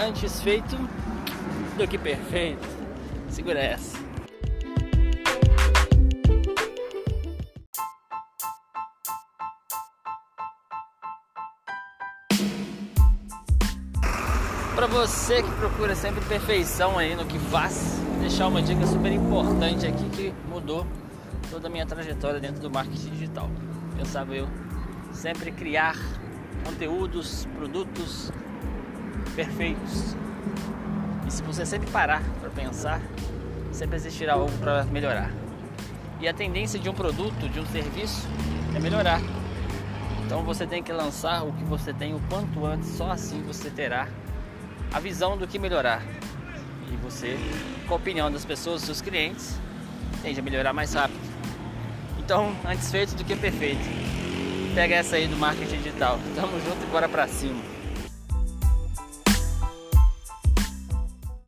antes feito do que perfeito. Segura essa. Para você que procura sempre perfeição aí no que faz, vou deixar uma dica super importante aqui que mudou toda a minha trajetória dentro do marketing digital. Pensava eu sempre criar conteúdos, produtos perfeitos. E se você sempre parar para pensar, sempre existirá algo para melhorar. E a tendência de um produto, de um serviço, é melhorar. Então você tem que lançar o que você tem o quanto antes, só assim você terá a visão do que melhorar. E você, com a opinião das pessoas, dos seus clientes, tende a melhorar mais rápido. Então, antes feito do que perfeito. Pega essa aí do marketing digital. Tamo junto e bora pra cima.